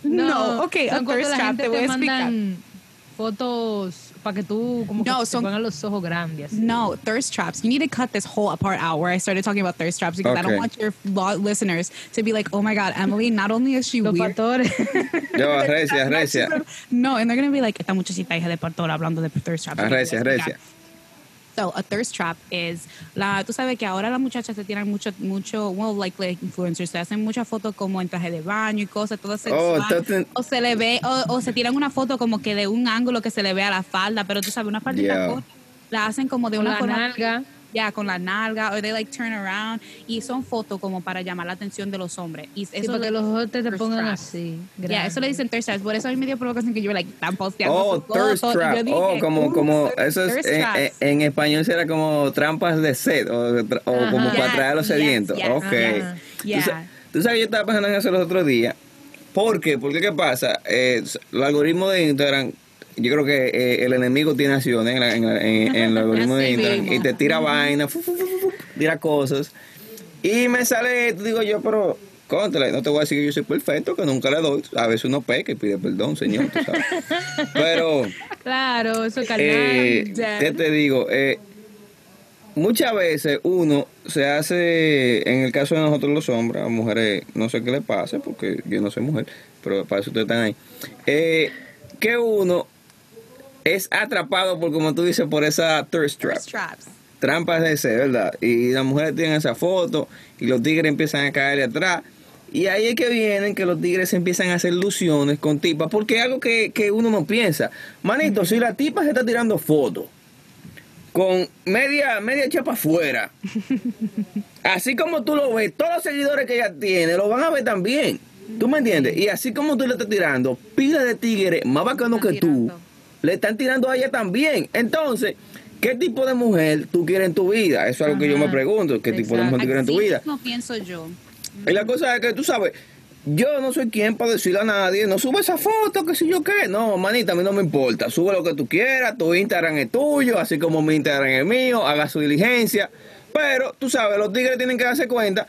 No, okay, a thirst la trap, gente te voy a explicar. fotos para que tú como No, que son- te pongan los ojos grandes. así. No, thirst traps. You need to cut this whole part out where I started talking about thirst traps because I don't Okay. want your listeners to be like, oh my God, Emily, not only is she Los weird. <laughs> Yo, arrecia, arrecia. <laughs> No, and they're going to be like, esta muchachita hija de pastor hablando de thirst traps. Arrecia, arrecia. So a thirst trap is la tú sabes que ahora las muchachas se tiran mucho mucho well like, like influencers se hacen muchas fotos como en traje de baño y cosas todo sexual entonces- o se le ve o, o se tiran una foto como que de un ángulo que se le ve a la falda pero tú sabes una faldita Yeah. corta la hacen como de una la forma nalga. Ya con la nalga o they like turn around y son fotos como para llamar la atención de los hombres y Sí, eso para le- que los ojos te, pongan traps. así. ya eso le dicen thirst traps por eso a mí me dio provocación que yo like están posteando Oh, thirst fotos. Trap. dije, Oh, como, "Ooh, como, eso es, en, traps". en- en español será como trampas de sed o, tra- o Ajá. como para Yes, atraer a los yes, sedientos. yes, ok. Ajá. Tú, Yeah. sa- tú sabes, yo estaba pensando en eso los otros días. ¿Por qué? Porque, ¿qué pasa? Eh, los algoritmos de Instagram, yo creo que eh, el enemigo tiene acciones en, la- en, la- en- en el algoritmo de Instagram y te tira vaina, fu, fu, fu, fu, fu, tira cosas. Y me sale, esto, digo yo, pero contra, no te voy a decir que yo soy perfecto, que nunca le doy. A veces uno peca y pide perdón, señor, tú sabes. <laughs> Pero... Claro, eso. Eh, ya. ¿Qué te digo? Eh, muchas veces uno se hace, en el caso de nosotros los hombres, a mujeres, no sé qué le pasa, porque yo no soy mujer, pero para eso ustedes están ahí, eh, que uno es atrapado por, como tú dices, por esa thirst trap. thirst traps Trampas de ese, ¿verdad? Y las mujeres tienen esa foto y los tigres empiezan a caer atrás. Y ahí es que vienen que los tigres empiezan a hacer ilusiones con tipas, porque es algo que, que uno no piensa. Manito, si la tipa se está tirando fotos con media, media chapa afuera, <laughs> así como tú lo ves, todos los seguidores que ella tiene lo van a ver también. ¿Tú me entiendes? Y así como tú le estás tirando, pila de tigres más bacanos que tú. Le están tirando a ella también. Entonces, ¿qué tipo de mujer tú quieres en tu vida? Eso es algo que yo me Ajá. pregunto. ¿Qué tipo de mujer tú quieres en tu vida? No pienso yo. Y la cosa es que tú sabes, yo no soy quien para decirle a nadie, no sube esa foto, que si yo qué. No, manita, a mí no me importa. Sube lo que tú quieras, tu Instagram es tuyo, así como mi Instagram es mío, haga su diligencia. Pero tú sabes, los tigres tienen que darse cuenta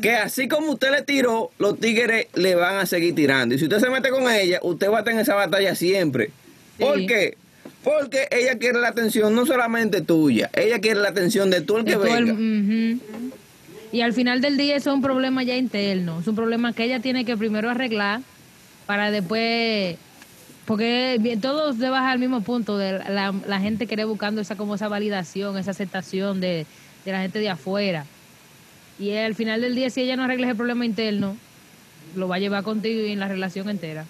que así como usted le tiró, los tigres le van a seguir tirando. Y si usted se mete con ella, usted va a tener esa batalla siempre. ¿Por qué? Porque ella quiere la atención no solamente tuya, ella quiere la atención de tú el que De todo el- venga. Y al final del día eso es un problema ya interno, es un problema que ella tiene que primero arreglar para después, porque todo se baja al mismo punto de la, la gente quiere buscando esa como esa validación, esa aceptación de, de la gente de afuera. Y al final del día si ella no arregla ese problema interno, lo va a llevar contigo y en la relación entera.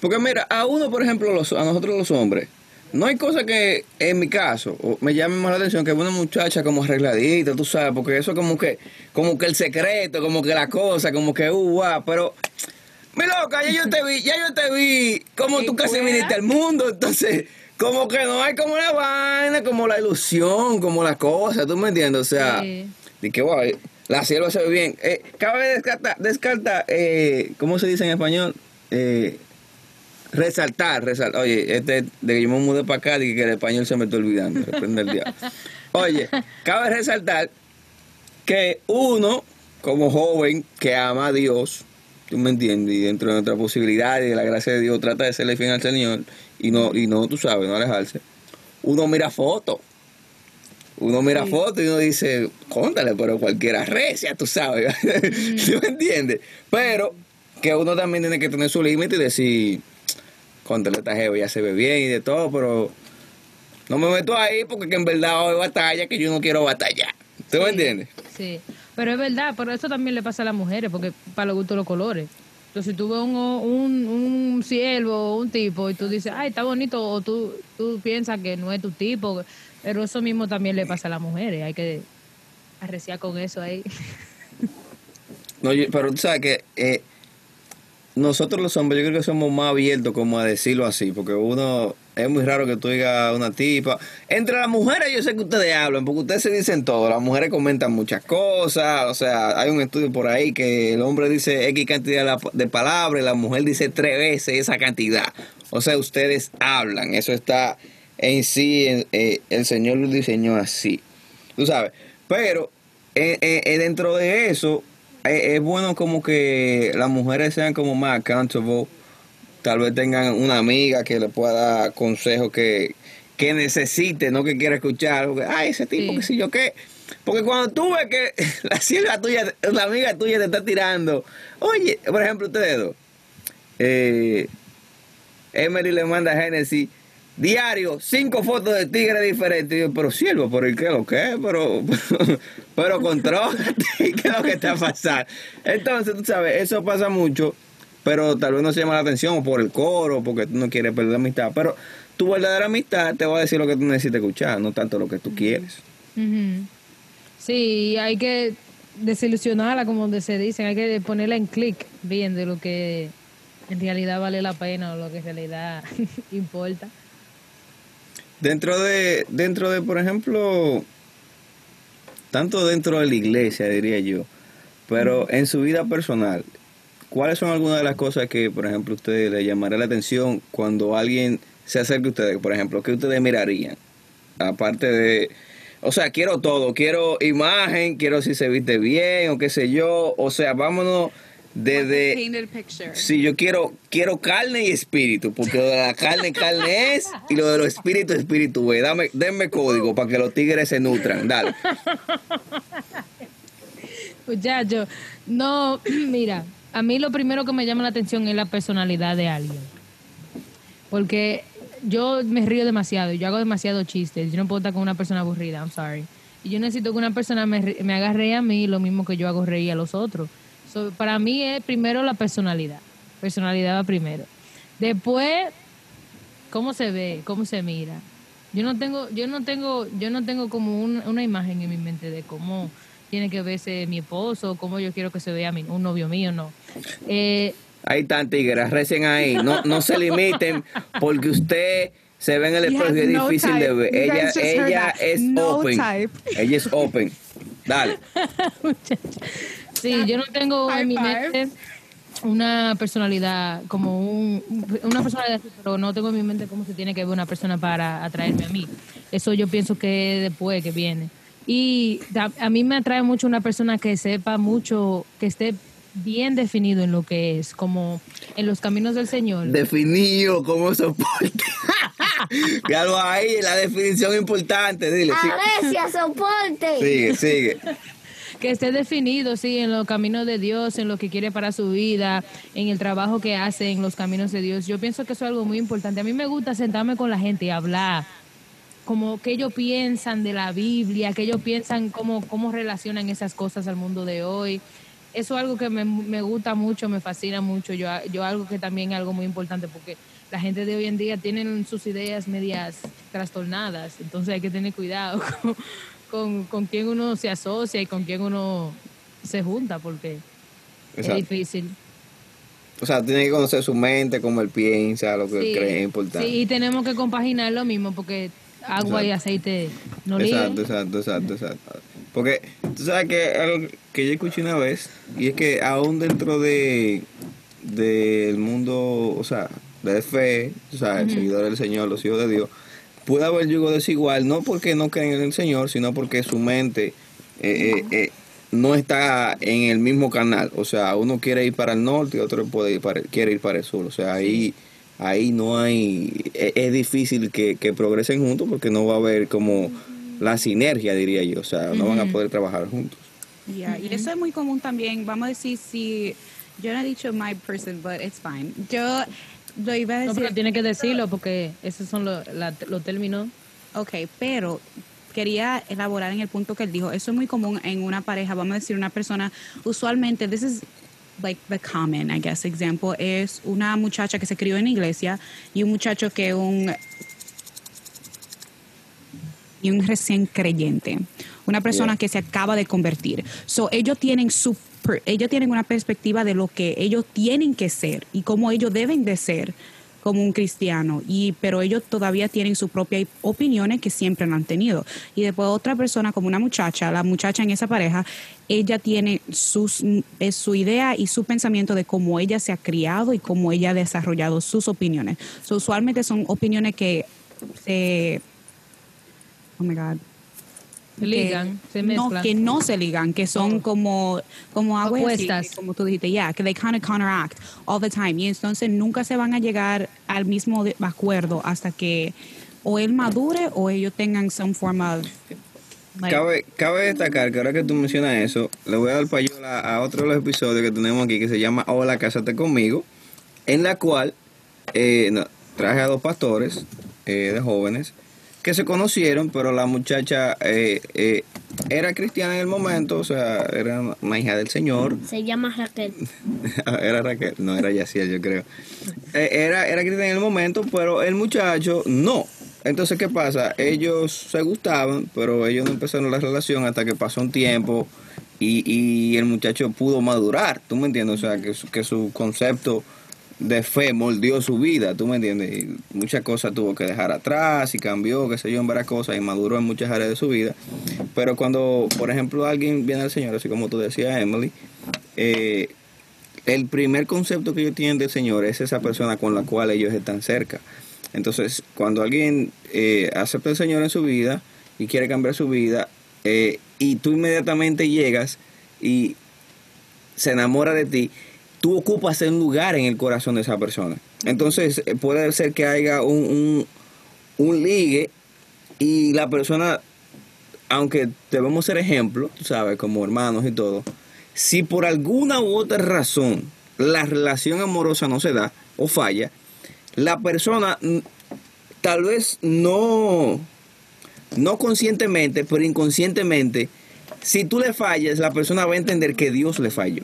Porque mira, a uno, por ejemplo, los, a nosotros los hombres, no hay cosa que, en mi caso, me llame más la atención que una muchacha como arregladita, tú sabes, porque eso es como que, como que el secreto, como que la cosa, como que, uh, guau, pero, mi loca, ya yo te vi, ya yo te vi, como tú casi viniste al mundo, entonces, como que no hay como la vaina, como la ilusión, como la cosa, ¿tú me entiendes? O sea, Sí. de que, wow, la sierva se ve bien. Eh, cabe descartar, descarta, eh, ¿cómo se dice en español? Eh, resaltar, resaltar. Oye, este, de que yo me mudé para acá, de que el español se me está olvidando. reprende el diablo. Oye, cabe resaltar que uno, como joven que ama a Dios, tú me entiendes, y dentro de nuestra posibilidad y de la gracia de Dios, trata de serle fiel al Señor y no, y no, tú sabes, no alejarse. Uno mira fotos. Uno mira fotos y uno dice, cóntale, pero cualquiera recia, tú sabes. <laughs> ¿Tú me entiendes? Pero que uno también tiene que tener su límite y decir, cóntale, esta jeva ya se ve bien y de todo, pero no me meto ahí porque que en verdad hoy batalla que yo no quiero batallar. ¿Tú me entiendes? Sí, pero es verdad, pero eso también le pasa a las mujeres, porque para los gustos los colores. Entonces, si tú ves un, un, un ciervo o un tipo y tú dices, ay, está bonito, o tú, tú piensas que no es tu tipo, pero eso mismo también le pasa a las mujeres, hay que arreciar con eso ahí. No, yo- pero tú sabes que eh, nosotros los hombres, yo creo que somos más abiertos como a decirlo así, porque uno, es muy raro que tú digas una tipa. Entre las mujeres yo sé que ustedes hablan, porque ustedes se dicen todo, las mujeres comentan muchas cosas, o sea, hay un estudio por ahí que el hombre dice X cantidad de la- de palabras y la mujer dice tres veces esa cantidad. O sea, ustedes hablan, eso está en sí, eh, el Señor lo diseñó así, tú sabes. Pero eh, eh, dentro de eso, es bueno como que las mujeres sean como más accountable, tal vez tengan una amiga que le pueda dar consejos que, que necesite, no que quiera escuchar, porque, ay, ese tipo, Sí. que sé yo qué. Porque cuando tú ves que <laughs> la sierva tuya, la amiga tuya te está tirando, oye, por ejemplo, ustedes dos, eh, Emily le manda a Genesis diario cinco fotos de tigres diferentes. Pero siervo, ¿por el qué lo que? Pero, <laughs> pero, pero contrólate, <laughs> ¿qué es lo que está pasando? Entonces, tú sabes, eso pasa mucho, pero tal vez no se llama la atención por el coro, porque tú no quieres perder amistad. Pero tu verdadera amistad te va a decir lo que tú necesitas escuchar, no tanto lo que tú quieres. Sí, hay que desilusionarla, como se dicen, hay que ponerla en clic bien de lo que en realidad vale la pena o lo que en realidad <laughs> importa. Dentro de, dentro de, por ejemplo, tanto dentro de la iglesia, diría yo, pero en su vida personal, ¿cuáles son algunas de las cosas que, por ejemplo, ustedes le llamará la atención cuando alguien se acerca a ustedes? Por ejemplo, ¿qué ustedes mirarían? Aparte de, o sea, quiero todo, quiero imagen, quiero si se viste bien o qué sé yo, o sea, vámonos desde... Sí, yo quiero, quiero carne y espíritu, porque lo de la carne, carne es, y lo de los espíritus, espíritu es. Dame, denme código para que los tigres se nutran, dale. Muchacho, no, <clears throat> mira, a mí lo primero que me llama la atención es la personalidad de alguien. Porque yo me río demasiado, yo hago demasiado chistes, yo no puedo estar con una persona aburrida, I'm sorry. Y yo necesito que una persona me, me haga reír a mí lo mismo que yo hago reír a los otros. So, para mí es primero la personalidad. Personalidad va primero. Después, cómo se ve, cómo se mira. Yo no tengo, yo no tengo, yo no tengo como un- una imagen en mi mente de cómo tiene que verse mi esposo, cómo yo quiero que se vea mi, un novio mío, no. Eh, Ahí están tigres, recen ahí. No, no se limiten porque usted se ve en el espejo y es no difícil de ver. Ella, ella es No open. type. Ella es open. Dale. <laughs> sí, yo no tengo en mi mente una personalidad como un, una personalidad, así, pero no tengo en mi mente cómo se tiene que ver una persona para atraerme a mí. Eso yo pienso que es después que viene. Y a, a mí me atrae mucho una persona que sepa mucho, que esté bien definido en lo que es, como en los caminos del Señor. Definido como soporte. <laughs> Claro, ahí la definición importante, dile. sí. Alesia, soporte. Sigue, sigue. Que esté definido, sí, en los caminos de Dios, en lo que quiere para su vida, en el trabajo que hace en los caminos de Dios. Yo pienso que eso es algo muy importante. A mí me gusta sentarme con la gente y hablar, como que ellos piensan de la Biblia, que ellos piensan cómo, cómo relacionan esas cosas al mundo de hoy. Eso es algo que me, me gusta mucho, me fascina mucho. Yo, yo algo que también es algo muy importante porque la gente de hoy en día tienen sus ideas medias trastornadas, entonces hay que tener cuidado <laughs> con, con quién uno se asocia y con quién uno se junta porque Exacto. es difícil. O sea, tiene que conocer su mente, cómo él piensa, lo que Sí, él cree importante. sí, y tenemos que compaginar lo mismo porque agua y aceite no exacto, ligan. exacto, exacto, exacto. Porque tú sabes que algo que yo escuché una vez, y es que aún dentro de del mundo, o sea, de fe, o sea, el seguidor del Señor, los hijos de Dios, puede haber yugo desigual, no porque no creen en el Señor, sino porque su mente eh, eh, eh, no está en el mismo canal. O sea, uno quiere ir para el norte y otro puede ir para, quiere ir para el sur. O sea, ahí, ahí no hay, es, es difícil que, que progresen juntos porque no va a haber como la sinergia, diría yo. O sea, no van a poder trabajar juntos. Yeah, Y eso es muy común también. Vamos a decir si. Yo no he dicho my person, but it's fine. Yo lo iba a No, pero tiene que decirlo porque esos son los, términos. Ok, pero quería elaborar en el punto que él dijo. Eso es muy común en una pareja. Vamos a decir, una persona. Usualmente, this is like the common, I guess, example. Es una muchacha que se crió en iglesia y un muchacho que es un. Y un recién creyente. Una persona Yeah. que se acaba de convertir. So, ellos tienen su. Ellos tienen una perspectiva de lo que ellos tienen que ser y cómo ellos deben de ser como un cristiano y pero ellos todavía tienen sus propias opiniones que siempre han tenido y después otra persona como una muchacha la muchacha en esa pareja ella tiene sus es su idea y su pensamiento de cómo ella se ha criado y cómo ella ha desarrollado sus opiniones So, usualmente son opiniones que se oh my god Se ligan, se no, mezclan. que no se ligan, que son Oh. como, como Opuestas. como tú dijiste, ya, que they kind of counteract all the time. Y entonces nunca se van a llegar al mismo acuerdo hasta que o él madure o ellos tengan some form of... like- Cabe, cabe destacar que ahora que tú mencionas eso, le voy a dar payola a otro de los episodios que tenemos aquí que se llama Hola, cásate conmigo, en la cual eh, no, traje a dos pastores eh, de jóvenes que se conocieron, pero la muchacha eh, eh, era cristiana en el momento, o sea, era una hija del Señor, Se llama Raquel. <laughs> era Raquel, no era Yaciel, yo creo. Eh, era, era cristiana en el momento, pero el muchacho no. Entonces, ¿qué pasa? Ellos se gustaban, pero ellos no empezaron la relación hasta que pasó un tiempo y, y el muchacho pudo madurar, ¿tú me entiendes? O sea, que su, que su concepto de fe moldeó su vida, ¿tú me entiendes? Y muchas cosas tuvo que dejar atrás y cambió, qué sé yo, en varias cosas y maduró en muchas áreas de su vida. Pero cuando, por ejemplo, alguien viene al Señor, así como tú decías, Emily, eh, el primer concepto que ellos tienen del Señor es esa persona con la cual ellos están cerca. Entonces, cuando alguien eh, acepta al Señor en su vida y quiere cambiar su vida, eh, y tú inmediatamente llegas y se enamora de ti, tú ocupas un lugar en el corazón de esa persona. Entonces, eh, puede ser que haya un, un, ligue y la persona, aunque debemos ser ejemplo, tú sabes, como hermanos y todo, si por alguna u otra razón la relación amorosa no se da o falla, la persona mm, tal vez no, no conscientemente, pero inconscientemente, si tú le fallas, la persona va a entender que Dios le falló.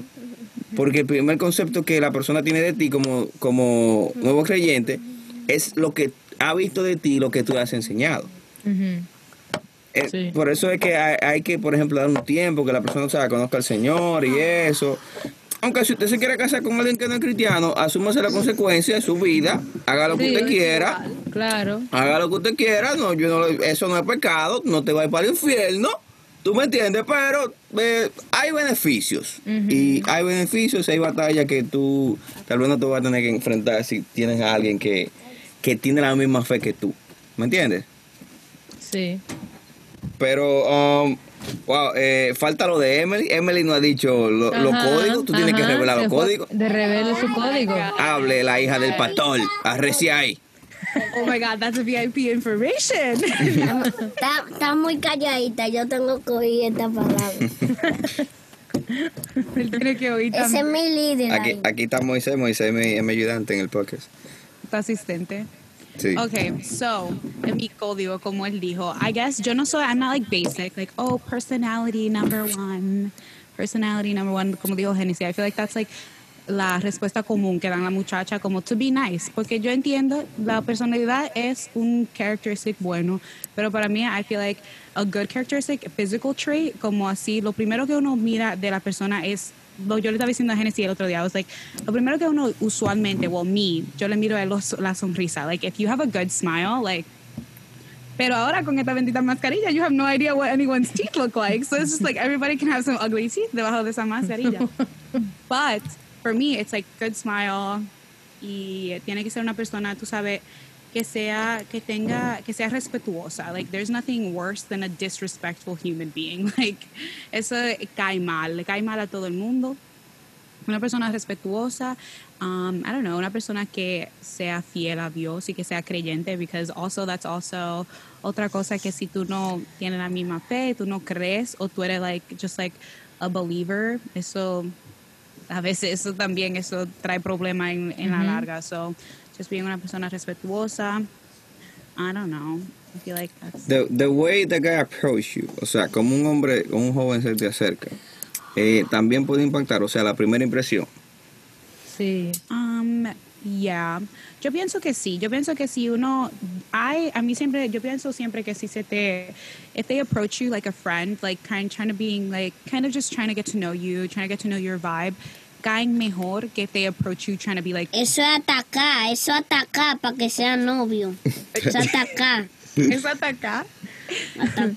Porque el primer concepto que la persona tiene de ti como, como nuevo creyente es lo que ha visto de ti, lo que tú le has enseñado. Eh, Sí. Por eso es que hay, hay que, por ejemplo, dar un tiempo que la persona o sea, conozca al Señor y eso. Aunque si usted se quiere casar con alguien que no es cristiano, asúmase la consecuencia de su vida, haga lo que Sí, usted quiera, Claro. haga lo que usted quiera, no, yo no, eso no es pecado, no te va a ir para el infierno, tú me entiendes, pero eh, hay beneficios, y hay beneficios, hay batallas que tú tal vez no te vas a tener que enfrentar si tienes a alguien que, que tiene la misma fe que tú, ¿me entiendes? Sí. Pero um, Wow, eh, falta lo de Emily. Emily no ha dicho lo- los códigos. Tú tienes que revelar los códigos. De revele su código. Hable la hija del pastor. Arrecie ahí. Oh my God, that's a VIP information. Está, está muy calladita, yo tengo que oír esta palabra. Él tiene que oír Ese es mi líder. Aquí, aquí está Moisés. Moisés es mi, es mi ayudante en el podcast. Tu asistente. Sí. Okay, so en mi código, como él dijo, I guess yo no soy, I'm not like basic, like oh personality number one, personality number one, como dijo Genesis. I feel like that's like la respuesta común que dan la muchacha como to be nice, porque yo entiendo la personalidad es un characteristic bueno, pero para mí I feel like a good characteristic, physical trait, como así, lo primero que uno mira de la persona es lo yo le estaba diciendo a Genesis el otro día, I was like, lo primero que uno usualmente, well, me, yo le miro los- la sonrisa. Like, if you have a good smile, like, pero ahora con esta bendita mascarilla, you have no idea what anyone's teeth look like. So it's just like everybody can have some ugly teeth debajo de esa mascarilla. <laughs> But for me, it's like good smile y tiene que ser una persona, tú sabes, que sea, que tenga, que sea respetuosa. Like, there's nothing worse than a disrespectful human being. <laughs> Like, eso cae mal, le cae mal a todo el mundo. Una persona respetuosa, um, I don't know, una persona que sea fiel a Dios y que sea creyente, because also that's also otra cosa que si tú no tienes la misma fe, tú no crees o tú eres like just like a believer, eso a veces eso también eso trae problema en, en la larga. So just being una persona respetuosa, I don't know. I feel like that's The, the way the guy approach you, o sea, como un hombre o un joven se te acerca, eh, también puede impactar, o sea, la primera impresión. Sí. Um, yeah. Yo pienso que sí. Yo pienso que si uno, I, a mí siempre, yo pienso siempre que si se te, if they approach you like a friend, like kind, trying to being like, kind of just trying to get to know you, trying to get to know your vibe, caen mejor que if they approach you trying to be like, Eso es atacar, eso es atacar para que sea novio. Eso es atacar. ¿es atacar?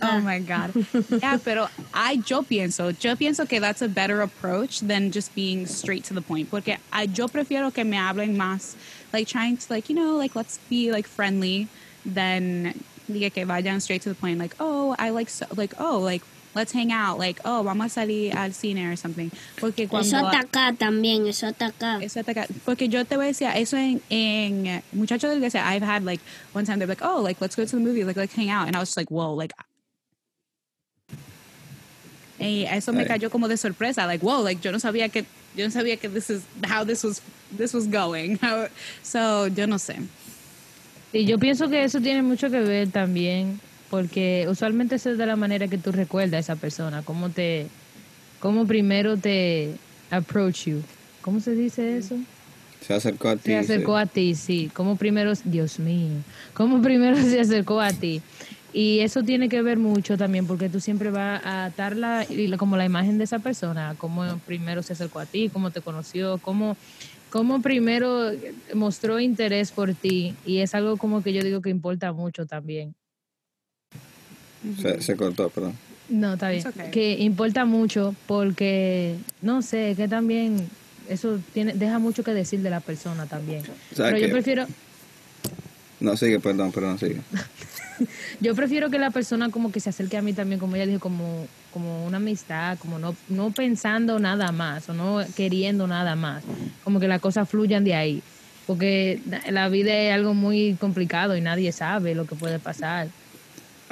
Oh my God. Yeah, pero I, yo pienso, yo pienso que that's a better approach than just being straight to the point. Porque I, yo prefiero que me hablen más, like trying to, like, you know, like, let's be, like, friendly than diga que vayan straight to the point. Like, oh, I like, so, like, oh, like, let's hang out. Like, oh, vamos a salir al cine or something. Porque cuando... Eso es atacar también, eso es atacar. Eso ataca- porque yo te voy a decir, eso en, en eh, Muchachos del Iglesia, I've had like, one time they're like, oh, like, let's go to the movie, like, let's hang out. And I was just like, whoa, like, y eso me cayó como de sorpresa, like, whoa, like, yo no sabía que, yo no sabía que this is, how this was, this was going. How- <laughs> so, yo no sé. Y yo pienso que eso tiene mucho que ver también, porque usualmente eso es de la manera que tú recuerdas a esa persona, cómo te, cómo primero te approach you. ¿Cómo se dice eso? Se acercó a ti. Se acercó a ti, sí. Como primero, Dios mío, como primero <laughs> se acercó a ti. Y eso tiene que ver mucho también porque tú siempre vas a atar la, y la- como la imagen de esa persona, cómo primero se acercó a ti, cómo te conoció, cómo, cómo primero mostró interés por ti. Y es algo como que yo digo que importa mucho también. Se, se cortó, perdón. No, está bien. Okay. Que importa mucho porque, no sé, que también eso tiene deja mucho que decir de la persona también. ¿Sabes Pero yo prefiero... No, sigue, perdón, perdón, sigue. <laughs> Yo prefiero que la persona como que se acerque a mí también, como ella dijo, como, como una amistad, como no, no pensando nada más o no queriendo nada más. Como que las cosas fluyan de ahí. Porque la vida es algo muy complicado y nadie sabe lo que puede pasar.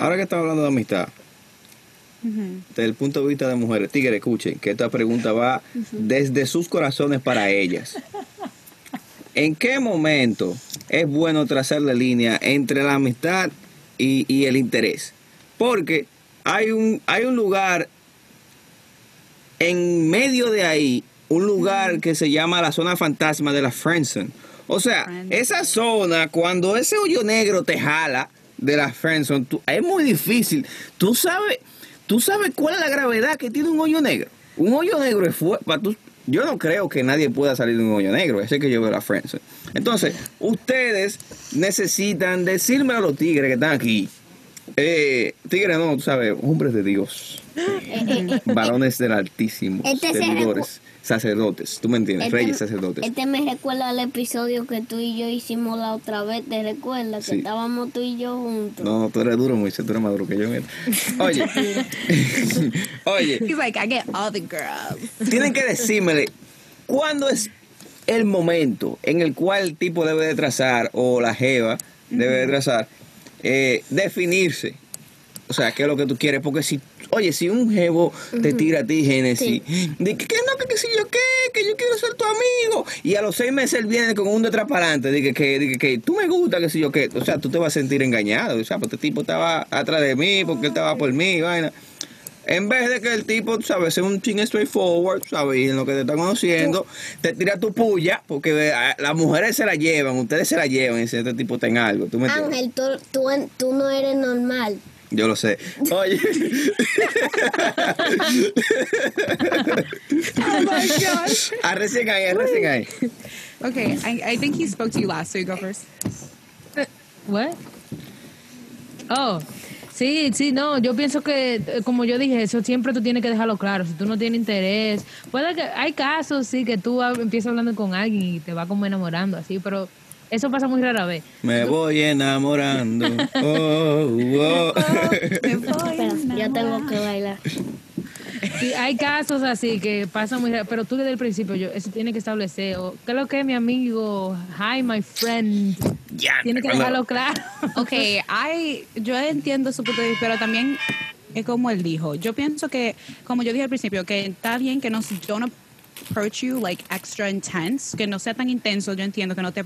Ahora que estamos hablando de amistad, desde el punto de vista de mujeres, tigre, escuchen que esta pregunta va desde sus corazones para ellas. ¿En qué momento es bueno trazar la línea entre la amistad y, y el interés? Porque hay un, hay un lugar en medio de ahí, un lugar que se llama la zona fantasma de la Friendzone. O sea, esa zona, cuando ese hoyo negro te jala de la Friendzone, tú- es muy difícil. Tú sabes, tú sabes cuál es la gravedad que tiene un hoyo negro. Un hoyo negro es fuerte. Yo no creo que nadie pueda salir de un hoyo negro. Ese que yo veo la Friendzone. Entonces, ustedes necesitan decirme a los tigres que están aquí Eh, tigre, no, tú sabes, hombres de Dios. Varones del Altísimo. Este se servidores, sacerdotes. ¿Tú me entiendes? Este- Reyes, sacerdotes. Este me recuerda al episodio que tú y yo hicimos la otra vez. ¿Te recuerdas? Sí. Que estábamos tú y yo juntos. No, tú eres duro, Moisés, tú eres más duro que yo. mira. Oye, <laughs> oye, He's like, I get all the girls. tienen que decírmele cuándo es el momento en el cual el tipo debe de trazar o la jeva debe de trazar, eh, definirse. O sea, qué es lo que tú quieres. Porque si, oye, si un jevo te tira a ti, Génesis, de que, que no, que, que si yo qué, que yo quiero ser tu amigo. Y a los seis meses él viene con un detrás para adelante, de que, que, de que, que tú me gusta, que si yo qué. O sea, tú te vas a sentir engañado. O sea, pues este tipo estaba atrás de mí, porque él estaba por mí, vaina. En vez de que el tipo, tú sabes, sea un ching straightforward, ¿sabes? Y en lo que te está conociendo, te tira tu puya, porque eh, las mujeres se la llevan, ustedes se la llevan y si este tipo está en algo. ¿Tú me? Ángel, tú, tú, tú no eres normal. Yo lo sé. Oye. <laughs> Oh my gosh. Arrecien ahí, arrecien ahí. Okay, I, I think he spoke to you last, so you go first. What? Oh, sí, sí, no, yo pienso que, eh, como yo dije, eso siempre tú tienes que dejarlo claro. Si tú no tienes interés, puede que, hay casos, sí, que tú empiezas hablando con alguien y te va como enamorando, así, pero eso pasa muy rara vez. Me voy enamorando. <laughs> Oh, oh. Me voy Espera, a yo tengo que bailar. Sí, hay casos así que pasan muy raro, pero tú desde el principio, yo, eso tiene que establecer, o, ¿qué es lo que es mi amigo? Hi, my friend. Ya, Tiene que dejarlo claro. Okay, I, yo entiendo su punto de vista, pero también es como él dijo. Yo pienso que, como yo dije al principio, que está bien que no, yo no approach you like extra intense, que no sea tan intenso, yo entiendo que no te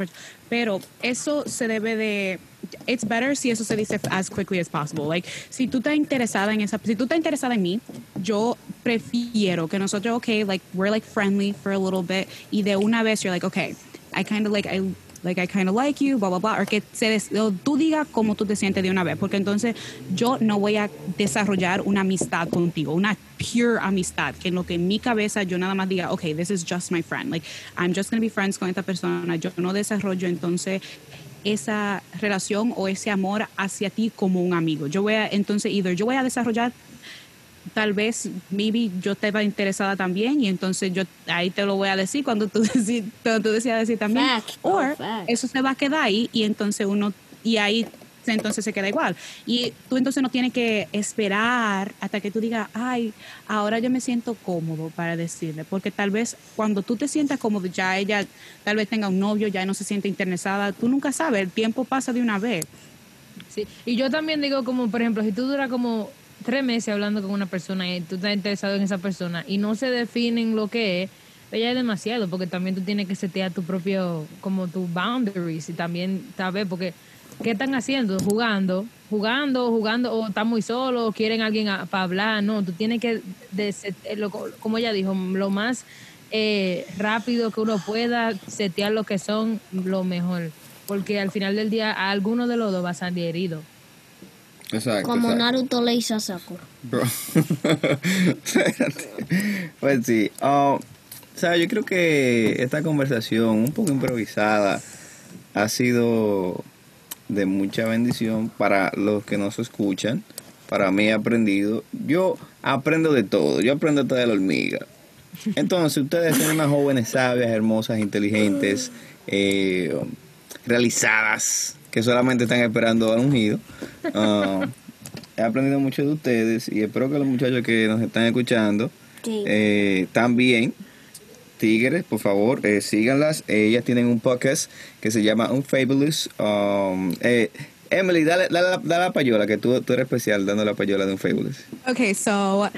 pero eso se debe de, it's better si eso se dice as quickly as possible. Like, si tú estás interesada en esa, si tú estás interesada en mí, yo prefiero que nosotros, okay, like, we're like friendly for a little bit, y de una vez you're like, okay, I kind of like, I like I kind of like you, blah, blah, blah, o que se des- o tú digas cómo tú te sientes de una vez, porque entonces yo no voy a desarrollar una amistad contigo, una pure amistad, que en lo que en mi cabeza yo nada más diga, okay, this is just my friend, like I'm just going to be friends con esta persona, yo no desarrollo entonces esa relación o ese amor hacia ti como un amigo. Yo voy a, entonces, either yo voy a desarrollar tal vez, maybe yo estaba interesada también y entonces yo ahí te lo voy a decir cuando tú, <laughs> cuando tú decidas decir también. Fact, O oh, eso se va a quedar ahí y entonces uno, y ahí entonces se queda igual. Y tú entonces no tienes que esperar hasta que tú digas, ay, ahora yo me siento cómodo para decirle, porque tal vez cuando tú te sientas cómodo, ya ella tal vez tenga un novio, ya no se siente interesada, tú nunca sabes, el tiempo pasa de una vez. Sí. Y yo también digo como, por ejemplo, si tú duras como tres meses hablando con una persona y tú estás interesado en esa persona y no se definen lo que es, ya es demasiado, porque también tú tienes que setear tu propio, como tus boundaries y también saber, porque ¿qué están haciendo? Jugando, jugando, jugando, o están muy solos, o quieren alguien a- para hablar, no, tú tienes que, eh, lo- como ella dijo, lo más eh, rápido que uno pueda setear lo que son, lo mejor. Porque al final del día, a alguno de los dos va a salir herido. Exacto. Como exacto. Naruto le hizo a Sakura. Bro. <laughs> Pues sí. ah, o sea, yo creo que esta conversación, un poco improvisada, ha sido de mucha bendición para los que nos escuchan. Para mí he aprendido. Yo aprendo de todo. Yo aprendo hasta de la hormiga. Entonces, ustedes son unas jóvenes sabias, hermosas, inteligentes, eh, realizadas, que solamente están esperando al ungido. Ah, he aprendido mucho de ustedes y espero que los muchachos que nos están escuchando Sí. eh, también. Tigres, por favor, eh, síganlas. Ellas tienen un podcast que se llama Unfabulous. Um, eh, Emily, dale, dale, la- dale la payola, que tú, eres especial dando la payola de Unfabulous. Okay, so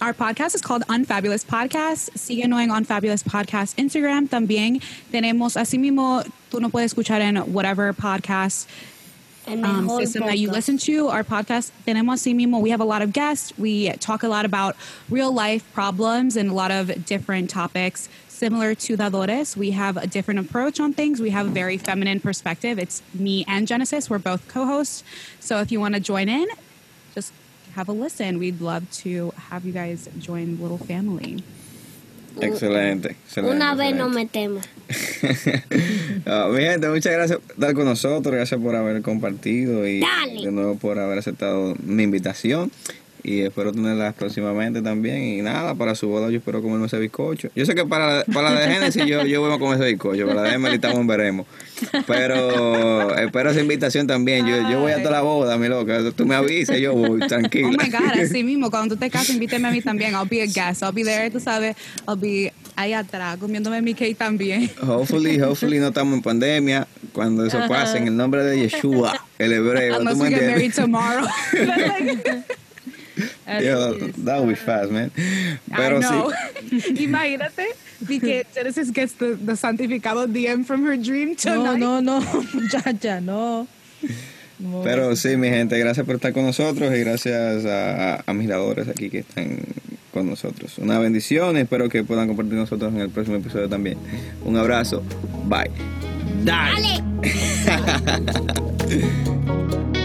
our podcast is called Unfabulous Podcast. Síguenos en Unfabulous Podcast Instagram. También tenemos, así mismo, tú no puedes escuchar en whatever podcast um, system that you listen to. Our podcast, tenemos así mismo, we have a lot of guests. We talk a lot about real life problems and a lot of different topics. Similar to Dadores, we have a different approach on things. We have a very feminine perspective. It's me and Genesis. We're both co-hosts. So if you want to join in, just have a listen. We'd love to have you guys join Little Family. Excelente, excelente. Una vez nos excelente. metemos. <laughs> Ah, mi gente, muchas gracias por estar con nosotros, gracias por haber compartido y Dale. de nuevo por haber aceptado mi invitación. Y espero tenerlas próximamente también. Y nada, para su boda yo espero comerme ese bizcocho. Yo sé que para, para la de Genesis yo, yo voy a comer ese bizcocho. Para la de Emily estamos veremos. Pero espero esa invitación también. Yo, yo voy a toda la boda, mi loca. Tú me avisas, yo voy, tranquilo. Oh my God, así <laughs> mismo, cuando tú te casas, invíteme a mí también. I'll be a guest. I'll be there, tú sabes. I'll be ahí atrás, comiéndome mi cake también. <laughs> Hopefully, hopefully no estamos en pandemia. Cuando eso pase, en el nombre de Yeshua, el hebreo. ¿tú Unless we get married tomorrow. <laughs> Es. that would be fast, man. Pero I know. sí. <laughs> Imagínate que Genesis gets the, the santificado DM from her dream No, tonight. no, no, muchacha, no. No. Pero sí, mi gente, gracias por estar con nosotros y gracias a, a mis ladores aquí que están con nosotros. Una bendición espero que puedan compartir con nosotros en el próximo episodio también. Un abrazo. Bye. Dale. <laughs>